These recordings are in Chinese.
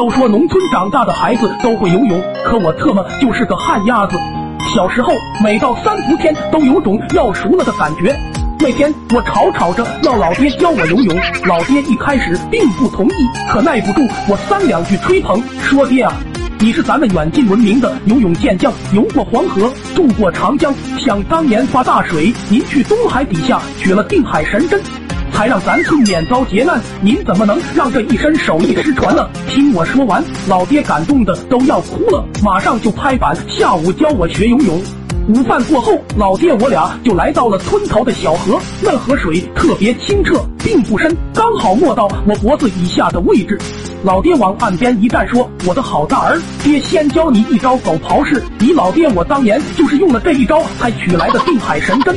都说农村长大的孩子都会游泳，可我特么就是个旱鸭子。小时候每到三伏天都有种要熟了的感觉。那天我吵吵着要老爹教我游泳，老爹一开始并不同意，可耐不住我三两句吹捧，说爹啊，你是咱们远近闻名的游泳健将，游过黄河，渡过长江，想当年发大水，您去东海底下取了定海神针。才让咱村免遭劫难，您怎么能让这一身手艺失传呢？听我说完，老爹感动的都要哭了，马上就拍板，下午教我学游泳。午饭过后，老爹我俩就来到了村头的小河，那河水特别清澈，并不深，刚好没到我脖子以下的位置。老爹往岸边一站，说：“我的好大儿，爹先教你一招狗刨式。你老爹我当年就是用了这一招才取来的定海神针。”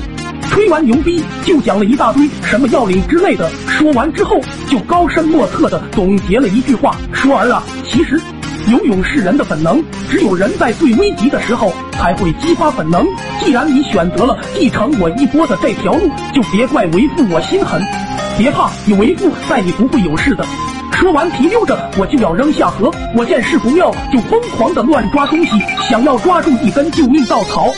吹完牛逼，就讲了一大堆什么要领之类的。说完之后，就高深莫测的总结了一句话：“说儿啊，其实游泳是人的本能，只有人在最危急的时候才会激发本能。既然你选择了继承我衣钵的这条路，就别怪为父我心狠。别怕，有为父在，你不会有事的。”说完，提溜着我就要扔下河。我见势不妙，就疯狂的乱抓东西，想要抓住一根救命稻草。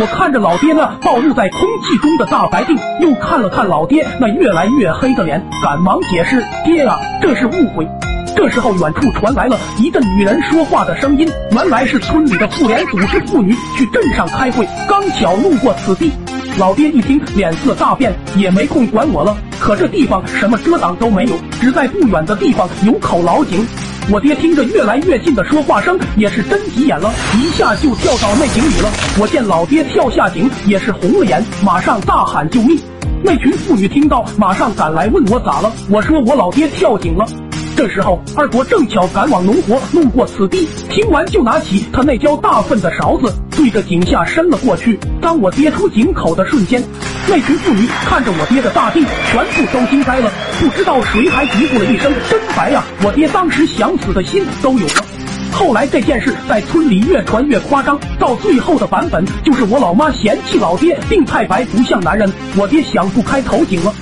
我看着老爹那暴露在空气中的大白腚，又看了看老爹那越来越黑的脸，赶忙解释：“爹啊，这是误会。”这时候，远处传来了一阵女人说话的声音，原来是村里的妇联组织妇女去镇上开会，刚巧路过此地。老爹一听，脸色大变，也没空管我了。可这地方什么遮挡都没有，只在不远的地方有口老井。我爹听着越来越近的说话声，也是真急眼了，一下就跳到那井里了。我见老爹跳下井，也是红了眼，马上大喊救命。那群妇女听到，马上赶来问我咋了。我说我老爹跳井了。这时候，二伯正巧赶往农活，路过此地，听完就拿起他那浇大粪的勺子，对着井下伸了过去。当我爹出井口的瞬间，那群妇女看着我爹的大地，全部都惊呆了，不知道谁还嘀咕了一声“真白呀”。我爹当时想死的心都有了。后来这件事在村里越传越夸张，到最后的版本就是我老妈嫌弃老爹病太白不像男人，我爹想不开投井了。